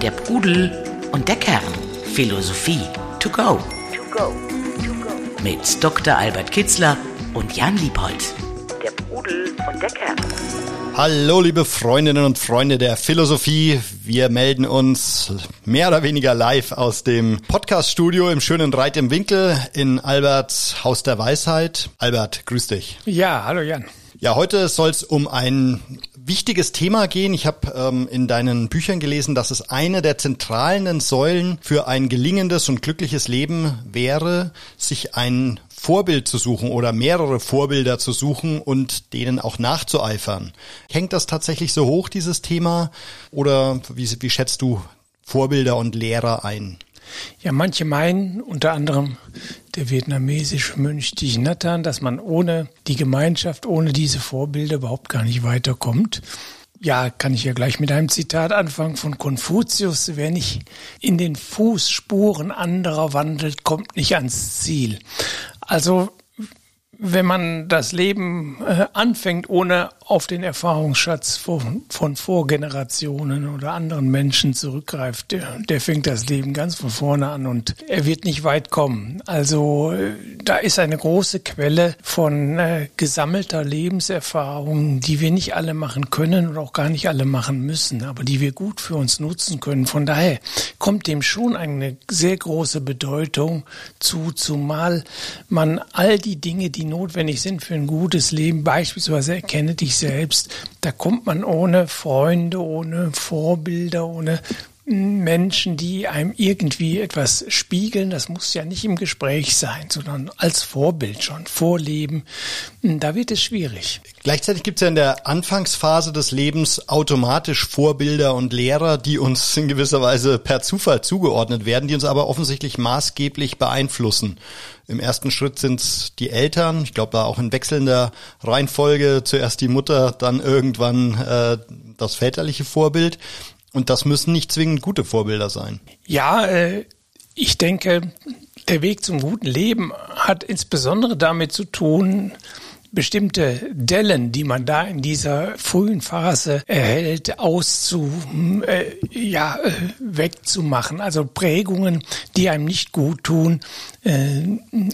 Der Pudel und der Kern. Philosophie to go. Mit Dr. Albert Kitzler und Jan Liebold. Der Pudel und der Kern. Hallo liebe Freundinnen und Freunde der Philosophie. Wir melden uns mehr oder weniger live aus dem Podcaststudio im schönen Reit im Winkel in Alberts Haus der Weisheit. Albert, grüß dich. Ja, hallo Jan. Ja, heute soll es um ein wichtiges Thema gehen. Ich habe ähm, in deinen Büchern gelesen, dass es eine der zentralen Säulen für ein gelingendes und glückliches Leben wäre, sich ein Vorbild zu suchen oder mehrere Vorbilder zu suchen und denen auch nachzueifern. Hängt das tatsächlich so hoch, dieses Thema? Oder wie, wie schätzt du Vorbilder und Lehrer ein? Ja, manche meinen, unter anderem der vietnamesische Mönch Thich Nhat Hanh, dass man ohne die Gemeinschaft, ohne diese Vorbilder überhaupt gar nicht weiterkommt. Ja, kann ich ja gleich mit einem Zitat anfangen von Konfuzius. Wer nicht in den Fußspuren anderer wandelt, kommt nicht ans Ziel. Also wenn man das Leben äh, anfängt, ohne auf den Erfahrungsschatz von, von Vorgenerationen oder anderen Menschen zurückgreift, der, der fängt das Leben ganz von vorne an und er wird nicht weit kommen. Also äh, da ist eine große Quelle von äh, gesammelter Lebenserfahrung, die wir nicht alle machen können und auch gar nicht alle machen müssen, aber die wir gut für uns nutzen können. Von daher kommt dem schon eine sehr große Bedeutung zu, zumal man all die Dinge, die notwendig sind für ein gutes Leben, beispielsweise erkenne dich selbst, da kommt man ohne Freunde, ohne Vorbilder, ohne Menschen, die einem irgendwie etwas spiegeln. Das muss ja nicht im Gespräch sein, sondern als Vorbild schon, vorleben. Da wird es schwierig. Gleichzeitig gibt es ja in der Anfangsphase des Lebens automatisch Vorbilder und Lehrer, die uns in gewisser Weise per Zufall zugeordnet werden, die uns aber offensichtlich maßgeblich beeinflussen. Im ersten Schritt sind es die Eltern, ich glaube da auch in wechselnder Reihenfolge, zuerst die Mutter, dann irgendwann äh, das väterliche Vorbild. Und das müssen nicht zwingend gute Vorbilder sein. Ja, äh, ich denke, der Weg zum guten Leben hat insbesondere damit zu tun, bestimmte Dellen, die man da in dieser frühen Phase erhält, auszu, äh, ja, äh, wegzumachen. Also Prägungen, die einem nicht gut tun, äh,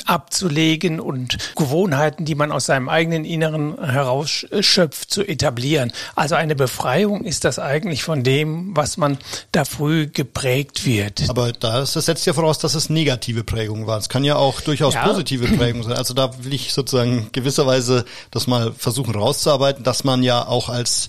abzulegen und Gewohnheiten, die man aus seinem eigenen Inneren herausschöpft, zu etablieren. Also eine Befreiung ist das eigentlich von dem, was man da früh geprägt wird. Aber das, das setzt ja voraus, dass es negative Prägungen waren. Es kann ja auch durchaus ja. positive Prägungen sein. Also da will ich sozusagen gewisserweise Weise das mal versuchen rauszuarbeiten, dass man ja auch als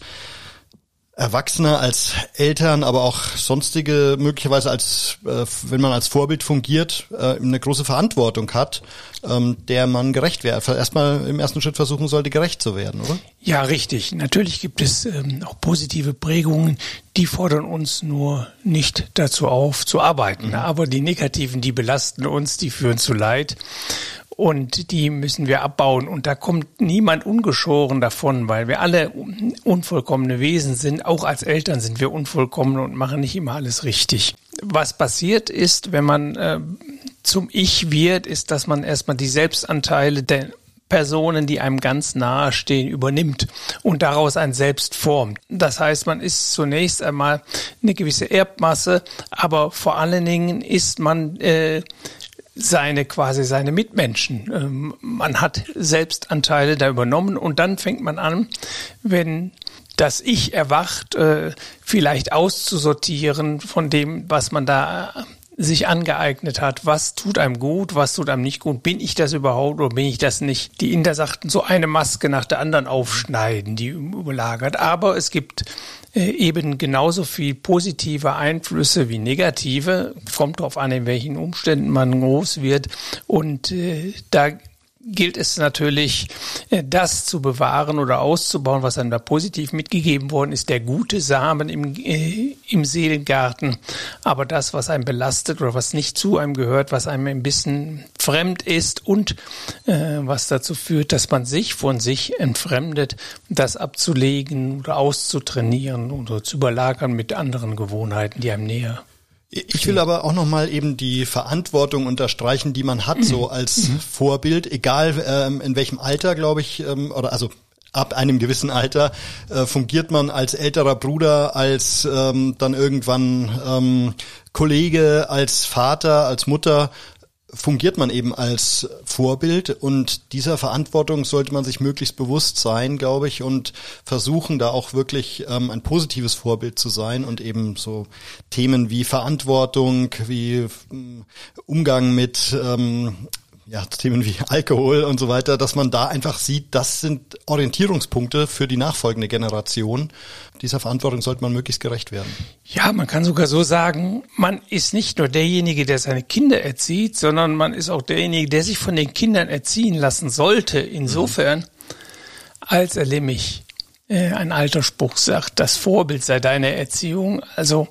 Erwachsene, als Eltern, aber auch sonstige möglicherweise als, äh, wenn man als Vorbild fungiert, äh, eine große Verantwortung hat, ähm, der man gerecht wäre. Erstmal im ersten Schritt versuchen sollte, gerecht zu werden, oder? Ja, richtig. Natürlich gibt es ähm, auch positive Prägungen, die fordern uns nur nicht dazu auf, zu arbeiten. Mhm. Aber die negativen, die belasten uns, die führen zu Leid und die müssen wir abbauen. Und da kommt niemand ungeschoren davon, weil wir alle unvollkommene Wesen sind. Auch als Eltern sind wir unvollkommen und machen nicht immer alles richtig. Was passiert ist, wenn man äh, zum Ich wird, ist, dass man erstmal die Selbstanteile der Personen, die einem ganz nahe stehen, übernimmt und daraus ein Selbst formt. Das heißt, man ist zunächst einmal eine gewisse Erbmasse, aber vor allen Dingen ist man äh, seine quasi seine Mitmenschen. Ähm, man hat Selbstanteile da übernommen und dann fängt man an, wenn das Ich erwacht, äh, vielleicht auszusortieren von dem, was man da sich angeeignet hat. Was tut einem gut, was tut einem nicht gut? Bin ich das überhaupt oder bin ich das nicht? Die Inder sagten, so eine Maske nach der anderen aufschneiden, die überlagert. Aber es gibt eben genauso viel positive Einflüsse wie negative. Kommt darauf an, in welchen Umständen man groß wird. Und äh, da gilt es natürlich, äh, das zu bewahren oder auszubauen, was einem da positiv mitgegeben worden ist, der gute Samen im, äh, im Seelengarten. Aber das, was einem belastet oder was nicht zu einem gehört, was einem ein bisschen fremd ist und äh, was dazu führt, dass man sich von sich entfremdet, das abzulegen oder auszutrainieren oder zu überlagern mit anderen Gewohnheiten, die einem näher ich will aber auch nochmal eben die Verantwortung unterstreichen, die man hat, so als mhm. Vorbild, egal ähm, in welchem Alter, glaube ich, ähm, oder also ab einem gewissen Alter äh, fungiert man als älterer Bruder, als ähm, dann irgendwann ähm, Kollege, als Vater, als Mutter fungiert man eben als Vorbild und dieser Verantwortung sollte man sich möglichst bewusst sein, glaube ich, und versuchen da auch wirklich ähm, ein positives Vorbild zu sein und eben so Themen wie Verantwortung, wie ähm, Umgang mit ähm, ja, Themen wie Alkohol und so weiter, dass man da einfach sieht, das sind Orientierungspunkte für die nachfolgende Generation. Dieser Verantwortung sollte man möglichst gerecht werden. Ja, man kann sogar so sagen, man ist nicht nur derjenige, der seine Kinder erzieht, sondern man ist auch derjenige, der sich von den Kindern erziehen lassen sollte. Insofern, mhm. als er nämlich äh, ein alter Spruch sagt, das Vorbild sei deine Erziehung. Also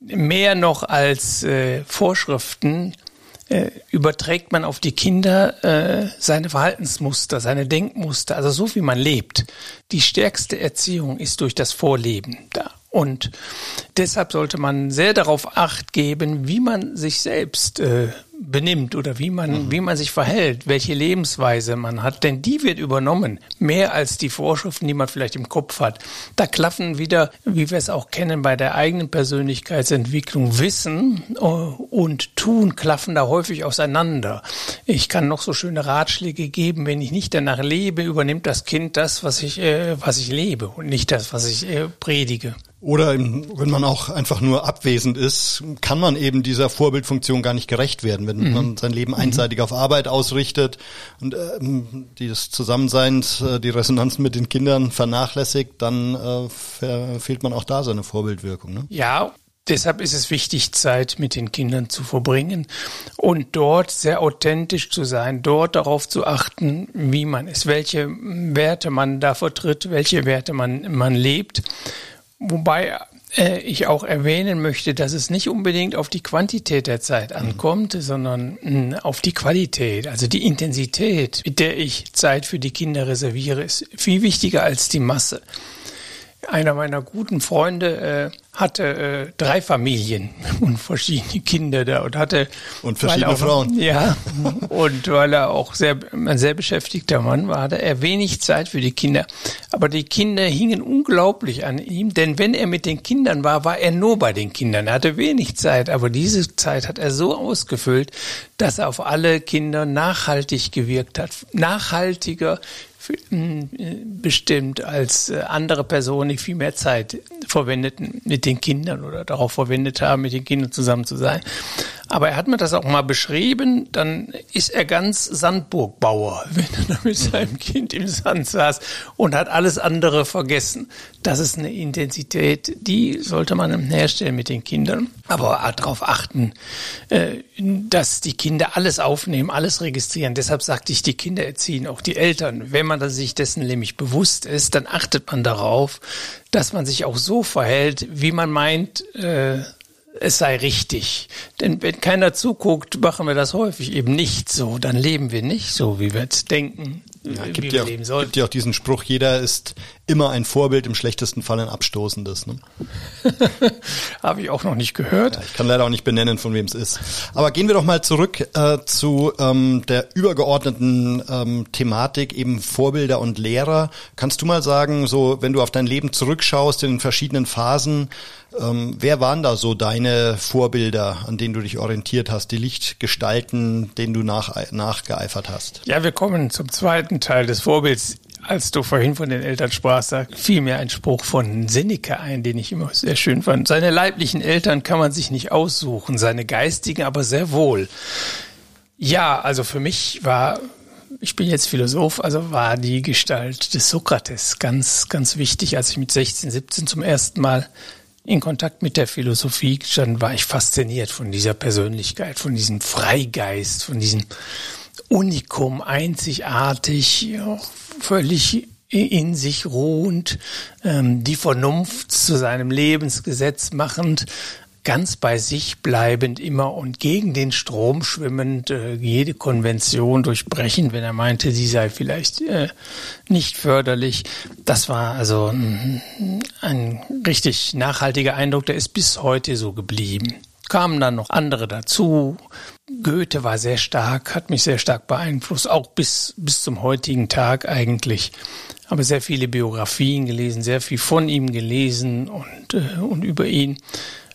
mehr noch als äh, Vorschriften äh, überträgt man auf die Kinder äh, seine Verhaltensmuster, seine Denkmuster, also so wie man lebt. Die stärkste Erziehung ist durch das Vorleben da. Und deshalb sollte man sehr darauf acht geben, wie man sich selbst äh, benimmt oder wie man, mhm. wie man sich verhält, welche Lebensweise man hat, denn die wird übernommen, mehr als die Vorschriften, die man vielleicht im Kopf hat. Da klaffen wieder, wie wir es auch kennen bei der eigenen Persönlichkeitsentwicklung, Wissen äh, und Tun klaffen da häufig auseinander. Ich kann noch so schöne Ratschläge geben, wenn ich nicht danach lebe, übernimmt das Kind das, was ich, äh, was ich lebe und nicht das, was ich äh, predige. Oder wenn man auch einfach nur abwesend ist, kann man eben dieser Vorbildfunktion gar nicht gerecht werden, wenn mhm. man sein Leben mhm. einseitig auf Arbeit ausrichtet und ähm, dieses Zusammensein, äh, die Resonanzen mit den Kindern vernachlässigt, dann äh, fehlt man auch da seine Vorbildwirkung. Ne? Ja, Deshalb ist es wichtig, Zeit mit den Kindern zu verbringen und dort sehr authentisch zu sein, dort darauf zu achten, wie man ist, welche Werte man da vertritt, welche Werte man, man lebt Wobei ich auch erwähnen möchte, dass es nicht unbedingt auf die Quantität der Zeit ankommt, mhm. sondern hm, auf die Qualität. Also die Intensität, mit der ich Zeit für die Kinder reserviere, ist viel wichtiger als die Masse. Einer meiner guten Freunde äh, hatte äh, drei Familien und verschiedene Kinder da und hatte und verschiedene auch, Frauen. Ja, und weil er auch sehr ein sehr beschäftigter Mann war, hatte er wenig Zeit für die Kinder. Aber die Kinder hingen unglaublich an ihm, denn wenn er mit den Kindern war, war er nur bei den Kindern. Er hatte wenig Zeit, aber diese Zeit hat er so ausgefüllt, dass er auf alle Kinder nachhaltig gewirkt hat, nachhaltiger bestimmt als äh, andere Personen, die viel mehr Zeit verwendeten mit den Kindern oder darauf verwendet haben, mit den Kindern zusammen zu sein. Aber er hat mir das auch mal beschrieben, dann ist er ganz Sandburgbauer, wenn er mit mhm. seinem Kind im Sand saß und hat alles andere vergessen. Das ist eine Intensität, die sollte man herstellen mit den Kindern. Aber darauf achten, äh, dass die Kinder alles aufnehmen, alles registrieren. Deshalb sagte ich, die Kinder erziehen auch die Eltern. Wenn man sich dessen nämlich bewusst ist, dann achtet man darauf, dass man sich auch so verhält, wie man meint, äh, es sei richtig. Denn wenn keiner zuguckt, machen wir das häufig eben nicht so. Dann leben wir nicht so, wie wir es denken, ja, wie gibt wir ja leben sollen. gibt ja auch diesen Spruch, jeder ist immer ein Vorbild, im schlechtesten Fall ein abstoßendes. Ne? Habe ich auch noch nicht gehört. Ja, ich kann leider auch nicht benennen, von wem es ist. Aber gehen wir doch mal zurück äh, zu ähm, der übergeordneten ähm, Thematik, eben Vorbilder und Lehrer. Kannst du mal sagen, so wenn du auf dein Leben zurückschaust in den verschiedenen Phasen, ähm, wer waren da so deine Vorbilder, an denen du dich orientiert hast, die Lichtgestalten, denen du nach, nachgeeifert hast? Ja, wir kommen zum zweiten Teil des Vorbilds. Als du vorhin von den Eltern sprachst, da fiel mir ein Spruch von Seneca ein, den ich immer sehr schön fand. Seine leiblichen Eltern kann man sich nicht aussuchen, seine geistigen aber sehr wohl. Ja, also für mich war ich bin jetzt Philosoph, also war die Gestalt des Sokrates ganz, ganz wichtig, als ich mit 16, 17 zum ersten Mal in Kontakt mit der Philosophie stand, war ich fasziniert von dieser Persönlichkeit, von diesem Freigeist, von diesem Unikum, einzigartig, völlig in sich ruhend, ähm, die Vernunft zu seinem Lebensgesetz machend, ganz bei sich bleibend immer und gegen den Strom schwimmend, äh, jede Konvention durchbrechen, wenn er meinte, sie sei vielleicht äh, nicht förderlich. Das war also ein richtig nachhaltiger Eindruck, der ist bis heute so geblieben. Kamen dann noch andere dazu. Goethe war sehr stark, hat mich sehr stark beeinflusst, auch bis, bis zum heutigen Tag eigentlich. Habe sehr viele Biografien gelesen, sehr viel von ihm gelesen und, äh, und über ihn.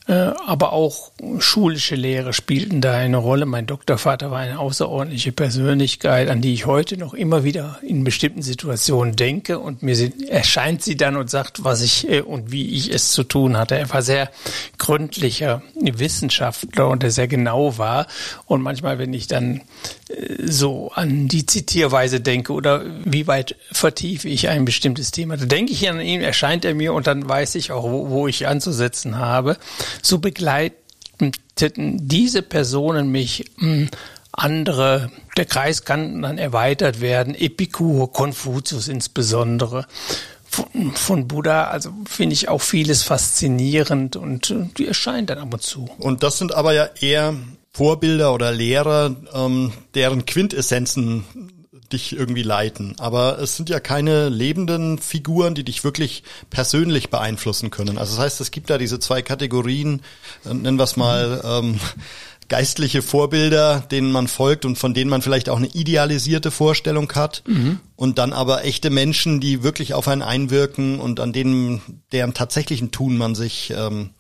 Äh, aber auch schulische Lehre spielten da eine Rolle. Mein Doktorvater war eine außerordentliche Persönlichkeit, an die ich heute noch immer wieder in bestimmten Situationen denke und mir erscheint sie dann und sagt, was ich äh, und wie ich es zu tun hatte. Er war sehr gründlicher Wissenschaftler und der sehr genau war und manchmal, wenn ich dann äh, so an die Zitierweise denke oder wie weit vertiefe ich ein bestimmtes Thema, da denke ich an ihn, erscheint er mir und dann weiß ich auch, wo, wo ich anzusetzen habe so begleiteten diese Personen mich hm, andere, der Kreis kann dann erweitert werden, Epikur, Konfuzius insbesondere. Von, von Buddha, also finde ich auch vieles faszinierend und die erscheinen dann ab und zu. Und das sind aber ja eher Vorbilder oder Lehrer, ähm, deren Quintessenzen dich irgendwie leiten. Aber es sind ja keine lebenden Figuren, die dich wirklich persönlich beeinflussen können. Also das heißt, es gibt da diese zwei Kategorien, äh, nennen wir es mal ähm, geistliche Vorbilder, denen man folgt und von denen man vielleicht auch eine idealisierte Vorstellung hat. Mhm. Und dann aber echte Menschen, die wirklich auf einen einwirken und an denen, deren tatsächlichen Tun man sich ähm,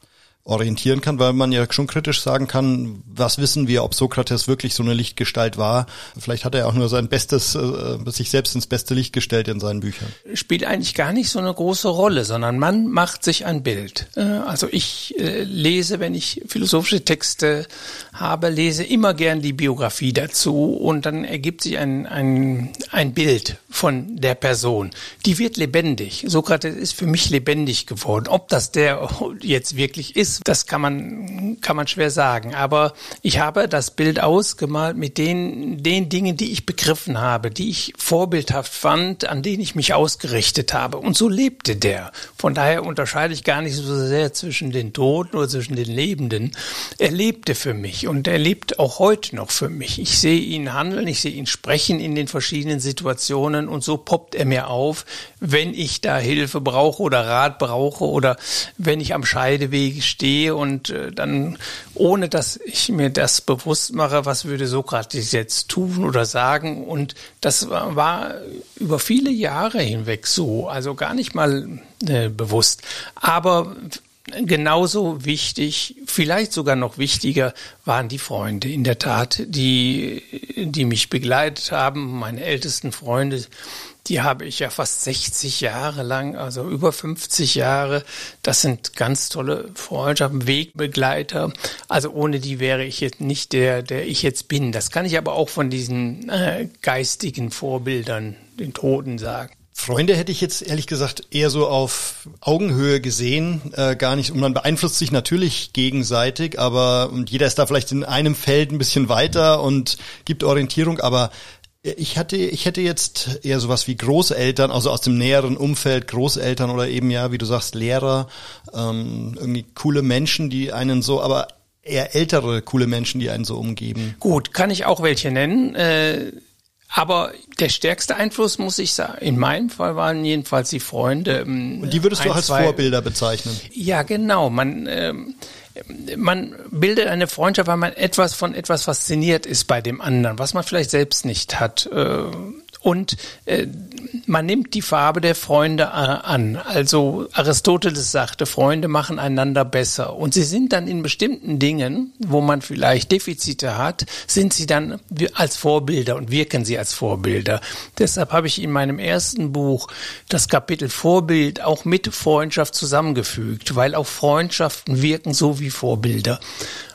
orientieren kann, weil man ja schon kritisch sagen kann, was wissen wir, ob Sokrates wirklich so eine Lichtgestalt war. Vielleicht hat er auch nur sein Bestes, äh, sich selbst ins beste Licht gestellt in seinen Büchern. Spielt eigentlich gar nicht so eine große Rolle, sondern man macht sich ein Bild. Äh, also ich äh, lese, wenn ich philosophische Texte habe, lese immer gern die Biografie dazu und dann ergibt sich ein, ein, ein Bild von der Person. Die wird lebendig. Sokrates ist für mich lebendig geworden. Ob das der jetzt wirklich ist, das kann man, kann man schwer sagen. Aber ich habe das Bild ausgemalt mit den, den Dingen, die ich begriffen habe, die ich vorbildhaft fand, an denen ich mich ausgerichtet habe. Und so lebte der. Von daher unterscheide ich gar nicht so sehr zwischen den Toten oder zwischen den Lebenden. Er lebte für mich und er lebt auch heute noch für mich. Ich sehe ihn handeln, ich sehe ihn sprechen in den verschiedenen Situationen und so poppt er mir auf, wenn ich da Hilfe brauche oder Rat brauche oder wenn ich am Scheideweg stehe stehe und äh, dann, ohne dass ich mir das bewusst mache, was würde Sokrates jetzt tun oder sagen. Und das war, war über viele Jahre hinweg so, also gar nicht mal äh, bewusst. Aber genauso wichtig, vielleicht sogar noch wichtiger, waren die Freunde in der Tat, die, die mich begleitet haben, meine ältesten Freunde, die habe ich ja fast 60 Jahre lang, also über 50 Jahre. Das sind ganz tolle Freundschaften, Wegbegleiter. Also ohne die wäre ich jetzt nicht der, der ich jetzt bin. Das kann ich aber auch von diesen äh, geistigen Vorbildern, den Toten sagen. Freunde hätte ich jetzt ehrlich gesagt eher so auf Augenhöhe gesehen, äh, gar nicht. Und man beeinflusst sich natürlich gegenseitig, aber und jeder ist da vielleicht in einem Feld ein bisschen weiter und gibt Orientierung, aber ich hatte, ich hätte jetzt eher sowas wie Großeltern, also aus dem näheren Umfeld, Großeltern oder eben ja, wie du sagst, Lehrer, ähm, irgendwie coole Menschen, die einen so, aber eher ältere coole Menschen, die einen so umgeben. Gut, kann ich auch welche nennen. Äh, aber der stärkste Einfluss, muss ich sagen, in meinem Fall waren jedenfalls die Freunde. Ähm, Und die würdest ein, du als zwei, Vorbilder bezeichnen? Ja, genau. Man ähm, man bildet eine Freundschaft, weil man etwas von etwas fasziniert ist bei dem anderen, was man vielleicht selbst nicht hat. Und äh, man nimmt die Farbe der Freunde äh, an. Also Aristoteles sagte, Freunde machen einander besser. Und sie sind dann in bestimmten Dingen, wo man vielleicht Defizite hat, sind sie dann als Vorbilder und wirken sie als Vorbilder. Deshalb habe ich in meinem ersten Buch das Kapitel Vorbild auch mit Freundschaft zusammengefügt, weil auch Freundschaften wirken so wie Vorbilder.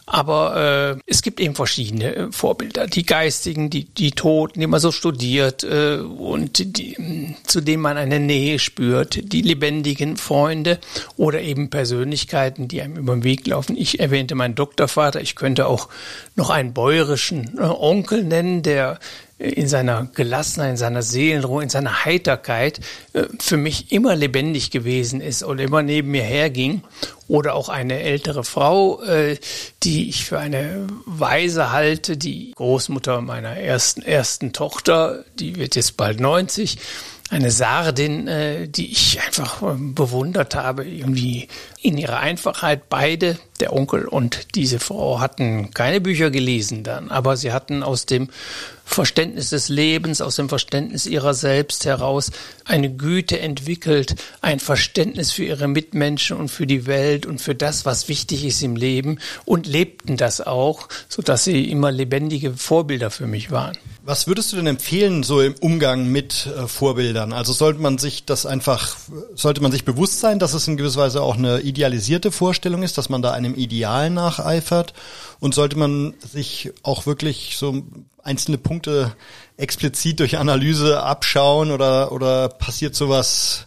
Aber äh, es gibt eben verschiedene äh, Vorbilder. Die Geistigen, die, die Toten, die man so studiert äh, und die, zu denen man eine Nähe spürt. Die lebendigen Freunde oder eben Persönlichkeiten, die einem über den Weg laufen. Ich erwähnte meinen Doktorvater. Ich könnte auch noch einen bäuerischen äh, Onkel nennen, der in seiner Gelassenheit, in seiner Seelenruhe, in seiner Heiterkeit äh, für mich immer lebendig gewesen ist und immer neben mir herging. Oder auch eine ältere Frau, äh, die ich für eine Weise halte, die Großmutter meiner ersten, ersten Tochter, die wird jetzt bald 90. eine Sardin, äh, die ich einfach äh, bewundert habe, irgendwie in ihrer Einfachheit. Beide, der Onkel und diese Frau, hatten keine Bücher gelesen dann, aber sie hatten aus dem Verständnis des Lebens, aus dem Verständnis ihrer selbst heraus eine Güte entwickelt, ein Verständnis für ihre Mitmenschen und für die Welt und für das, was wichtig ist im Leben und lebten das auch, so dass sie immer lebendige Vorbilder für mich waren. Was würdest du denn empfehlen, so im Umgang mit äh, Vorbildern? Also sollte man sich das einfach, sollte man sich bewusst sein, dass es in gewisser Weise auch eine idealisierte Vorstellung ist, dass man da einem Ideal nacheifert? Und sollte man sich auch wirklich so einzelne Punkte explizit durch Analyse abschauen oder, oder passiert sowas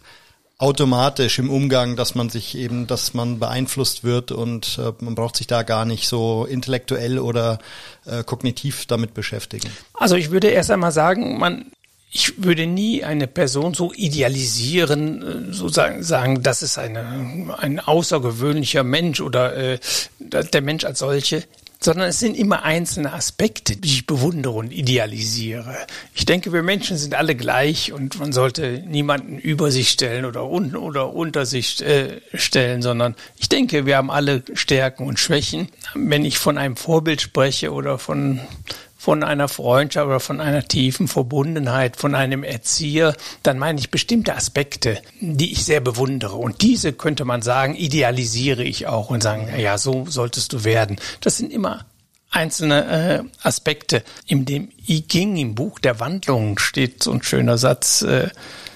automatisch im Umgang, dass man sich eben, dass man beeinflusst wird und äh, man braucht sich da gar nicht so intellektuell oder äh, kognitiv damit beschäftigen. Also ich würde erst einmal sagen, man ich würde nie eine Person so idealisieren, äh, so sagen, sagen das ist eine, ein außergewöhnlicher Mensch oder äh, der Mensch als solche sondern es sind immer einzelne Aspekte, die ich bewundere und idealisiere. Ich denke, wir Menschen sind alle gleich und man sollte niemanden über sich stellen oder, un oder unter sich äh, stellen, sondern ich denke, wir haben alle Stärken und Schwächen. Wenn ich von einem Vorbild spreche oder von von einer Freundschaft oder von einer tiefen Verbundenheit, von einem Erzieher, dann meine ich bestimmte Aspekte, die ich sehr bewundere. Und diese könnte man sagen, idealisiere ich auch und sagen, ja, so solltest du werden. Das sind immer einzelne äh, Aspekte. In dem I Ging, im Buch der Wandlungen, steht so ein schöner Satz, äh,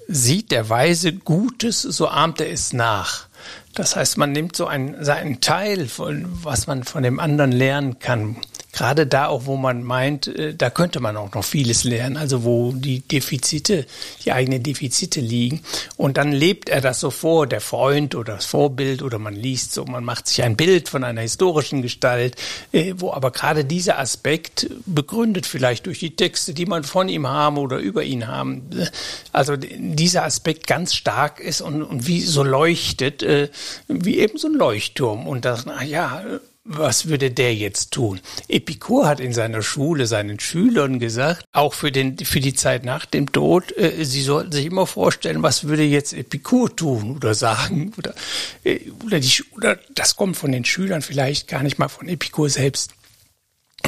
sieht der Weise Gutes, so ahmt er es nach. Das heißt, man nimmt so einen, einen Teil, von, was man von dem anderen lernen kann gerade da auch, wo man meint, äh, da könnte man auch noch vieles lernen, also wo die Defizite, die eigenen Defizite liegen. Und dann lebt er das so vor, der Freund oder das Vorbild oder man liest so, man macht sich ein Bild von einer historischen Gestalt, äh, wo aber gerade dieser Aspekt begründet vielleicht durch die Texte, die man von ihm haben oder über ihn haben, äh, also dieser Aspekt ganz stark ist und, und wie so leuchtet, wie eben so ein Leuchtturm. Und das, na ja, was würde der jetzt tun? Epikur hat in seiner Schule seinen Schülern gesagt, auch für, den, für die Zeit nach dem Tod, äh, sie sollten sich immer vorstellen, was würde jetzt Epikur tun oder sagen. Oder, äh, oder, die, oder das kommt von den Schülern vielleicht gar nicht mal von Epikur selbst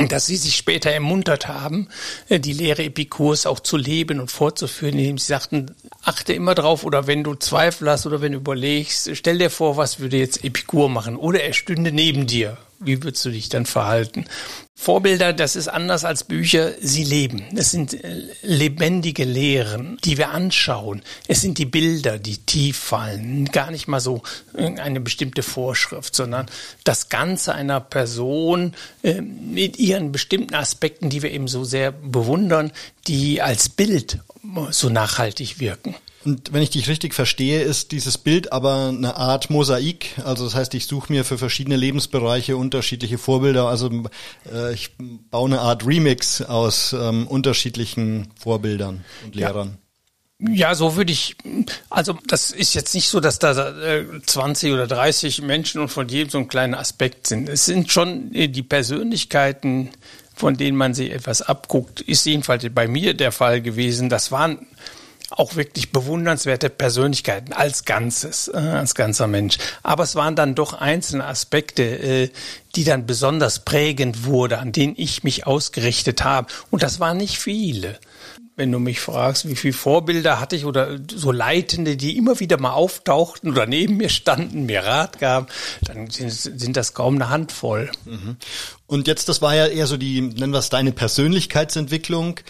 dass sie sich später ermuntert haben, äh, die Lehre Epikurs auch zu leben und fortzuführen, indem sie sagten, achte immer drauf oder wenn du Zweifel hast oder wenn du überlegst, stell dir vor, was würde jetzt Epikur machen oder er stünde neben dir wie würdest du dich dann verhalten? Vorbilder, das ist anders als Bücher, sie leben. Es sind äh, lebendige Lehren, die wir anschauen. Es sind die Bilder, die tief fallen. Gar nicht mal so eine bestimmte Vorschrift, sondern das Ganze einer Person äh, mit ihren bestimmten Aspekten, die wir eben so sehr bewundern, die als Bild so nachhaltig wirken. Und wenn ich dich richtig verstehe, ist dieses Bild aber eine Art Mosaik. Also das heißt, ich suche mir für verschiedene Lebensbereiche unterschiedliche Vorbilder. Also äh, ich baue eine Art Remix aus ähm, unterschiedlichen Vorbildern und Lehrern. Ja. Ja, so würde ich, also das ist jetzt nicht so, dass da äh, 20 oder 30 Menschen und von jedem so ein kleiner Aspekt sind. Es sind schon äh, die Persönlichkeiten, von denen man sich etwas abguckt, ist jedenfalls bei mir der Fall gewesen. Das waren auch wirklich bewundernswerte Persönlichkeiten als Ganzes, äh, als ganzer Mensch. Aber es waren dann doch einzelne Aspekte, äh, die dann besonders prägend wurde, an denen ich mich ausgerichtet habe. Und das waren nicht viele wenn du mich fragst, wie viele Vorbilder hatte ich oder so Leitende, die immer wieder mal auftauchten oder neben mir standen, mir Rat gaben, dann sind, sind das kaum eine Handvoll. Mhm. Und jetzt, das war ja eher so die, nennen wir es deine Persönlichkeitsentwicklung.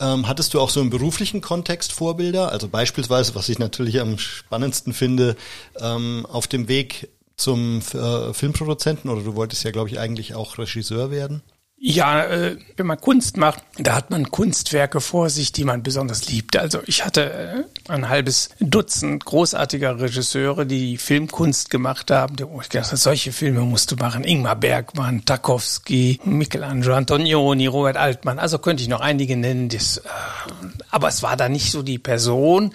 Ähm, hattest du auch so im beruflichen Kontext Vorbilder? Also beispielsweise, was ich natürlich am spannendsten finde, ähm, auf dem Weg zum äh, Filmproduzenten oder du wolltest ja, glaube ich, eigentlich auch Regisseur werden? Ja, äh, wenn man Kunst macht, da hat man Kunstwerke vor sich, die man besonders liebt. Also ich hatte äh, ein halbes Dutzend großartiger Regisseure, die Filmkunst gemacht haben. Ich gedacht habe, solche Filme musst du machen. Ingmar Bergmann, Tarkovsky, Michelangelo Antonioni, Robert Altmann. Also könnte ich noch einige nennen. Das, äh, aber es war da nicht so die Person,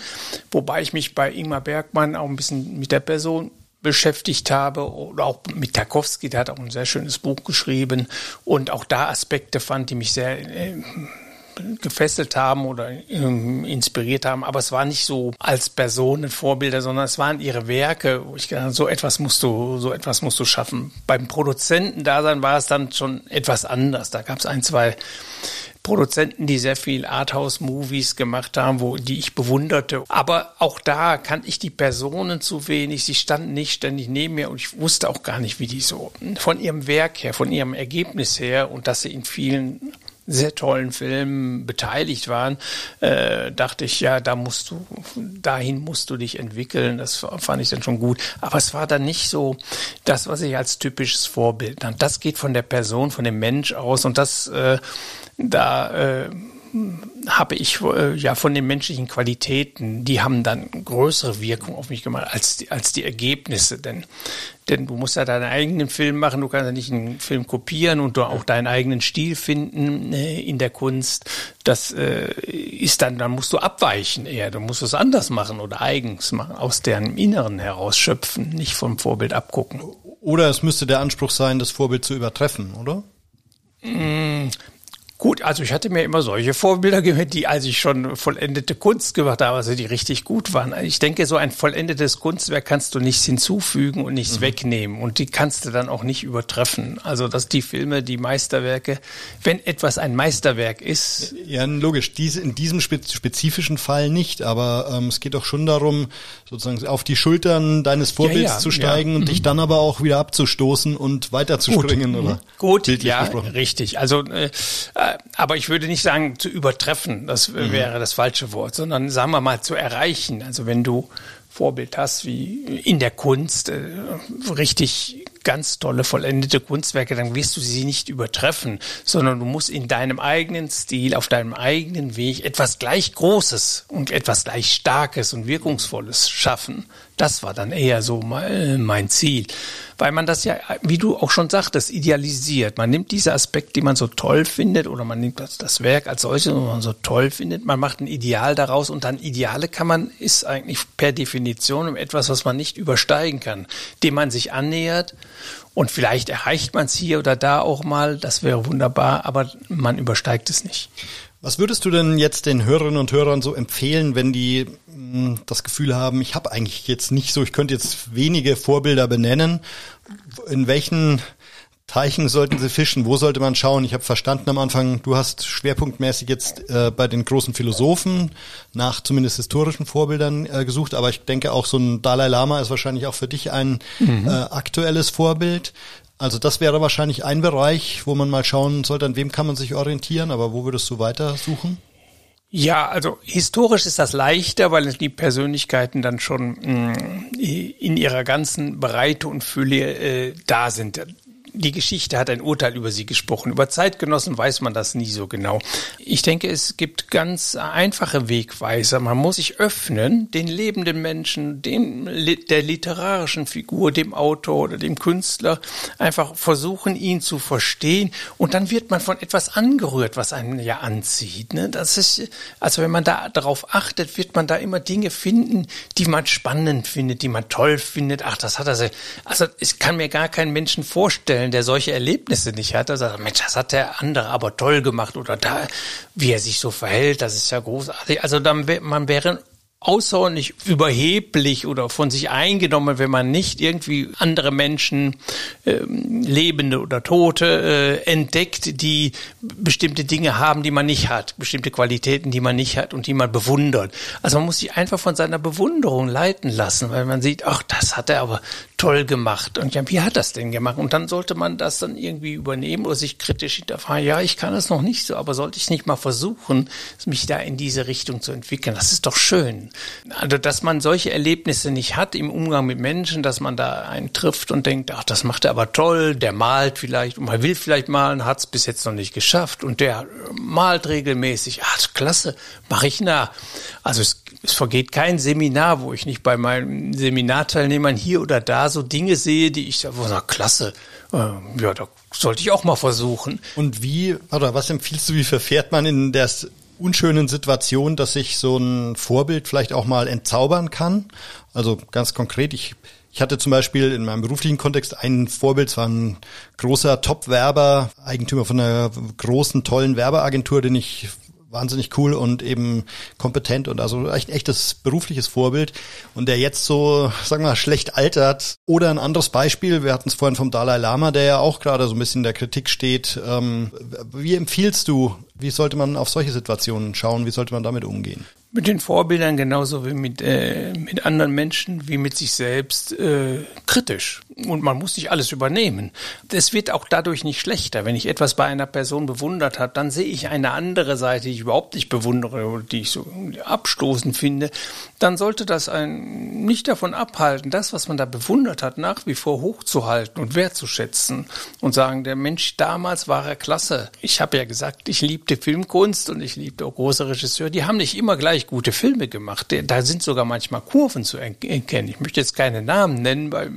wobei ich mich bei Ingmar Bergmann auch ein bisschen mit der Person beschäftigt habe oder auch mit Tarkovsky, der hat auch ein sehr schönes Buch geschrieben und auch da Aspekte fand, die mich sehr äh, gefesselt haben oder ähm, inspiriert haben. Aber es war nicht so als Personen Vorbilder, sondern es waren ihre Werke, wo ich gedacht so etwas musst du, so etwas musst du schaffen. Beim Produzentendasein war es dann schon etwas anders. Da gab es ein, zwei Produzenten, die sehr viel Arthouse-Movies gemacht haben, wo, die ich bewunderte. Aber auch da kannte ich die Personen zu wenig. Sie standen nicht ständig neben mir und ich wusste auch gar nicht, wie die so von ihrem Werk her, von ihrem Ergebnis her und dass sie in vielen sehr tollen Filmen beteiligt waren, äh, dachte ich, ja, da musst du, dahin musst du dich entwickeln. Das fand ich dann schon gut. Aber es war dann nicht so das, was ich als typisches Vorbild nannte. Das geht von der Person, von dem Mensch aus und das äh, da äh, habe ich äh, ja von den menschlichen Qualitäten, die haben dann größere Wirkung auf mich gemacht als die, als die Ergebnisse. Denn, denn du musst ja deinen eigenen Film machen, du kannst ja nicht einen Film kopieren und du auch deinen eigenen Stil finden äh, in der Kunst. Das äh, ist dann, dann musst du abweichen eher, du musst es anders machen oder eigens machen, aus deren Inneren herausschöpfen, nicht vom Vorbild abgucken. Oder es müsste der Anspruch sein, das Vorbild zu übertreffen, oder? Mmh Gut, also ich hatte mir immer solche Vorbilder gehört, die, als ich schon vollendete Kunst gemacht habe, also die richtig gut waren. Ich denke, so ein vollendetes Kunstwerk kannst du nichts hinzufügen und nichts mhm. wegnehmen und die kannst du dann auch nicht übertreffen. Also, dass die Filme, die Meisterwerke, wenn etwas ein Meisterwerk ist. Ja, logisch, diese, in diesem spezifischen Fall nicht, aber ähm, es geht auch schon darum, sozusagen auf die Schultern deines Vorbilds ja, ja, zu steigen ja. und mhm. dich dann aber auch wieder abzustoßen und weiterzuspringen, gut. oder? Gut, ja, gesprochen. richtig. Also, äh, äh, aber ich würde nicht sagen zu übertreffen, das mhm. wäre das falsche Wort, sondern sagen wir mal zu erreichen. Also wenn du Vorbild hast, wie in der Kunst, äh, richtig ganz tolle, vollendete Kunstwerke, dann wirst du sie nicht übertreffen, sondern du musst in deinem eigenen Stil, auf deinem eigenen Weg etwas gleich Großes und etwas gleich Starkes und Wirkungsvolles schaffen. Das war dann eher so mein Ziel. Weil man das ja, wie du auch schon sagtest, idealisiert. Man nimmt diese Aspekte, die man so toll findet, oder man nimmt das, das Werk als solches, was man so toll findet, man macht ein Ideal daraus und dann Ideale kann man, ist eigentlich per Definition etwas, was man nicht übersteigen kann, dem man sich annähert und vielleicht erreicht man es hier oder da auch mal, das wäre wunderbar, aber man übersteigt es nicht. Was würdest du denn jetzt den Hörerinnen und Hörern so empfehlen, wenn die mh, hm, das Gefühl haben, ich habe eigentlich jetzt nicht so, ich könnte jetzt wenige Vorbilder benennen. In welchen Teichen sollten sie fischen? Wo sollte man schauen? Ich habe verstanden am Anfang, du hast schwerpunktmäßig jetzt äh, bei den großen Philosophen nach zumindest historischen Vorbildern äh, gesucht, aber ich denke auch so ein Dalai Lama ist wahrscheinlich auch für dich ein mhm. äh, aktuelles Vorbild. Also das wäre wahrscheinlich ein Bereich, wo man mal schauen sollte, an wem kann man sich orientieren, aber wo würdest du weiter suchen? Ja, also historisch ist das leichter, weil die Persönlichkeiten dann schon mh, mm, in ihrer ganzen Breite und Fülle äh, da sind die Geschichte hat ein Urteil über sie gesprochen. Über Zeitgenossen weiß man das nie so genau. Ich denke, es gibt ganz einfache Wegweiser. Man muss sich öffnen, den lebenden Menschen, dem, der literarischen Figur, dem Autor oder dem Künstler, einfach versuchen, ihn zu verstehen. Und dann wird man von etwas angerührt, was einen ja anzieht. Ne? Das ist, also wenn man da darauf achtet, wird man da immer Dinge finden, die man spannend findet, die man toll findet. Ach, das hat er. Also, es kann mir gar kein Menschen vorstellen, vorstellen, der solche Erlebnisse nicht hat. Da sagt, Mensch, das hat der andere aber toll gemacht oder da, wie er sich so verhält, das ist ja großartig. Also dann, man wäre außerordentlich überheblich oder von sich eingenommen, wenn man nicht irgendwie andere Menschen, äh, Lebende oder Tote, äh, entdeckt, die bestimmte Dinge haben, die man nicht hat, bestimmte Qualitäten, die man nicht hat und die man bewundert. Also man muss sich einfach von seiner Bewunderung leiten lassen, weil man sieht, ach, das hat er aber toll gemacht. Und ja, wie hat das denn gemacht? Und dann sollte man das dann irgendwie übernehmen oder sich kritisch hinterfragen, ja, ich kann es noch nicht so, aber sollte ich nicht mal versuchen, mich da in diese Richtung zu entwickeln? Das ist doch schön. Also, dass man solche Erlebnisse nicht hat im Umgang mit Menschen, dass man da einen trifft und denkt, ach, das macht er aber toll, der malt vielleicht und man will vielleicht malen, hat es bis jetzt noch nicht geschafft und der malt regelmäßig, ach, klasse, mache ich nach. Also es, es vergeht kein Seminar, wo ich nicht bei meinen Seminarteilnehmern hier oder da so Dinge sehe, die ich sage, klasse, äh, ja, da sollte ich auch mal versuchen. Und wie, oder was empfiehlst du, wie verfährt man in der unschönen Situation, dass sich so ein Vorbild vielleicht auch mal entzaubern kann. Also ganz konkret, ich, ich hatte zum Beispiel in meinem beruflichen Kontext ein Vorbild, es war ein großer Top-Werber, Eigentümer von einer großen, tollen Werbeagentur, den ich wahnsinnig cool und eben kompetent und also echt echtes berufliches Vorbild und der jetzt so, sagen wir mal, schlecht altert. Oder ein anderes Beispiel, wir hatten es vorhin vom Dalai Lama, der ja auch gerade so ein bisschen in der Kritik steht. Ähm, wie empfiehlst du, wie sollte man auf solche Situationen schauen, wie sollte man damit umgehen? Mit den Vorbildern genauso wie mit, äh, mit anderen Menschen, wie mit sich selbst äh, kritisch. Und man muss nicht alles übernehmen. Es wird auch dadurch nicht schlechter. Wenn ich etwas bei einer Person bewundert habe, dann sehe ich eine andere Seite, die ich überhaupt nicht bewundere oder die ich so abstoßend finde. Dann sollte das einen nicht davon abhalten, das, was man da bewundert hat, nach wie vor hochzuhalten und wertzuschätzen und sagen, der Mensch damals war er klasse. Ich habe ja gesagt, ich liebte Filmkunst und ich liebte auch große Regisseure. Die haben nicht immer gleich gute Filme gemacht. Da sind sogar manchmal Kurven zu erkennen. Ich möchte jetzt keine Namen nennen, weil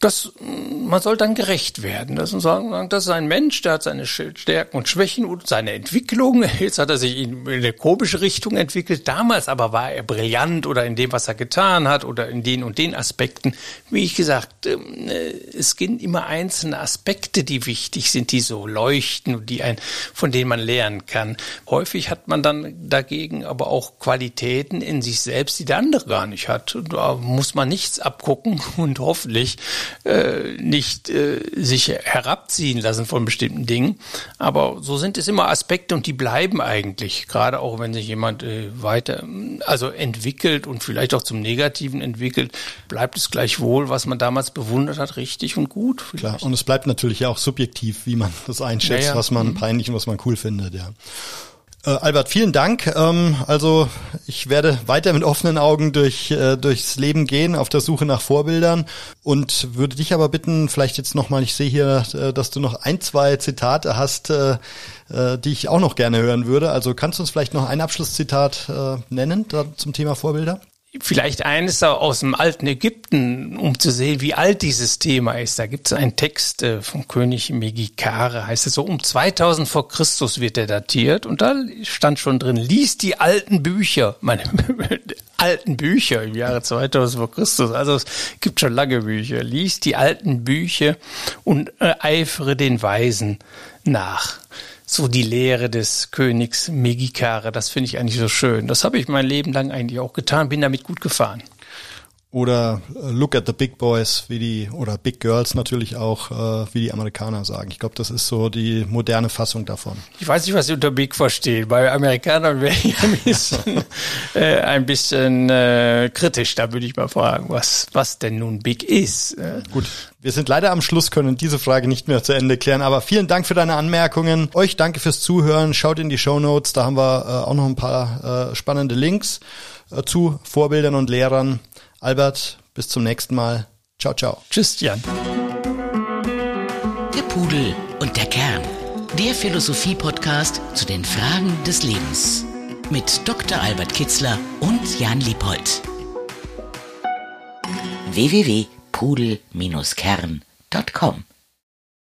das, man soll dann gerecht werden. Das, sagen, das ist ein Mensch, der hat seine Stärken und Schwächen und seine Entwicklung. Jetzt hat er sich in eine komische Richtung entwickelt. Damals aber war er brillant oder in dem, was er getan hat oder in den und den Aspekten. Wie ich gesagt, ähm, äh, es gibt immer einzelne Aspekte, die wichtig sind, die so leuchten, die ein, von denen man lernen kann. Häufig hat man dann dagegen aber auch Qualitäten in sich selbst, die der andere gar nicht hat. Da muss man nichts abgucken und hoffentlich äh, nicht äh, sich herabziehen lassen von bestimmten Dingen. Aber so sind es immer Aspekte und die bleiben eigentlich, gerade auch wenn sich jemand äh, weiter, also entwickelt und vielleicht auch zum Negativen entwickelt, bleibt es gleichwohl, was man damals bewundert hat, richtig und gut. Vielleicht. Klar, und es bleibt natürlich auch subjektiv, wie man das einschätzt, ja, ja. was man mhm. peinlich und was man cool findet, ja. Äh, Albert, vielen Dank. Ähm, also ich werde weiter mit offenen Augen durch, äh, durchs Leben gehen, auf der Suche nach Vorbildern und würde dich aber bitten, vielleicht jetzt nochmal, ich sehe hier, äh, dass du noch ein, zwei Zitate hast, äh, äh, die ich auch noch gerne hören würde. Also kannst du uns vielleicht noch ein Abschlusszitat nennen da zum Thema Vorbilder? Vielleicht eines aus dem alten Ägypten, um zu sehen, wie alt dieses Thema ist. Da gibt es einen Text äh, vom König Megikare, heißt es so, um 2000 vor Christus wird er datiert. Und da stand schon drin, lies die alten Bücher, meine alten Bücher im Jahre 2000 vor Christus, also es gibt schon lange Bücher, lies die alten Bücher und äh, eifere den Weisen nach so die Lehre des Königs Megikare. Das finde ich eigentlich so schön. Das habe ich mein Leben lang eigentlich auch getan, bin damit gut gefahren. Oder äh, Look at the Big Boys, wie die, oder Big Girls natürlich auch, äh, wie die Amerikaner sagen. Ich glaube, das ist so die moderne Fassung davon. Ich weiß nicht, was Sie unter Big verstehen. Bei Amerikanern wäre ich ein bisschen, äh, ein bisschen äh, kritisch. Da würde ich mal fragen, was, was denn nun Big ist. Äh. Gut, wir sind leider am Schluss, können diese Frage nicht mehr zu Ende klären. Aber vielen Dank für deine Anmerkungen. Euch danke fürs Zuhören. Schaut in die Show Notes, da haben wir äh, auch noch ein paar äh, spannende Links äh, zu Vorbildern und Lehrern. Albert, bis zum nächsten Mal. Ciao, ciao. Tschüss, Jan. Der Pudel und der Kern. Der Philosophie-Podcast zu den Fragen des Lebens. Mit Dr. Albert Kitzler und Jan Liebold. www.pudel-kern.com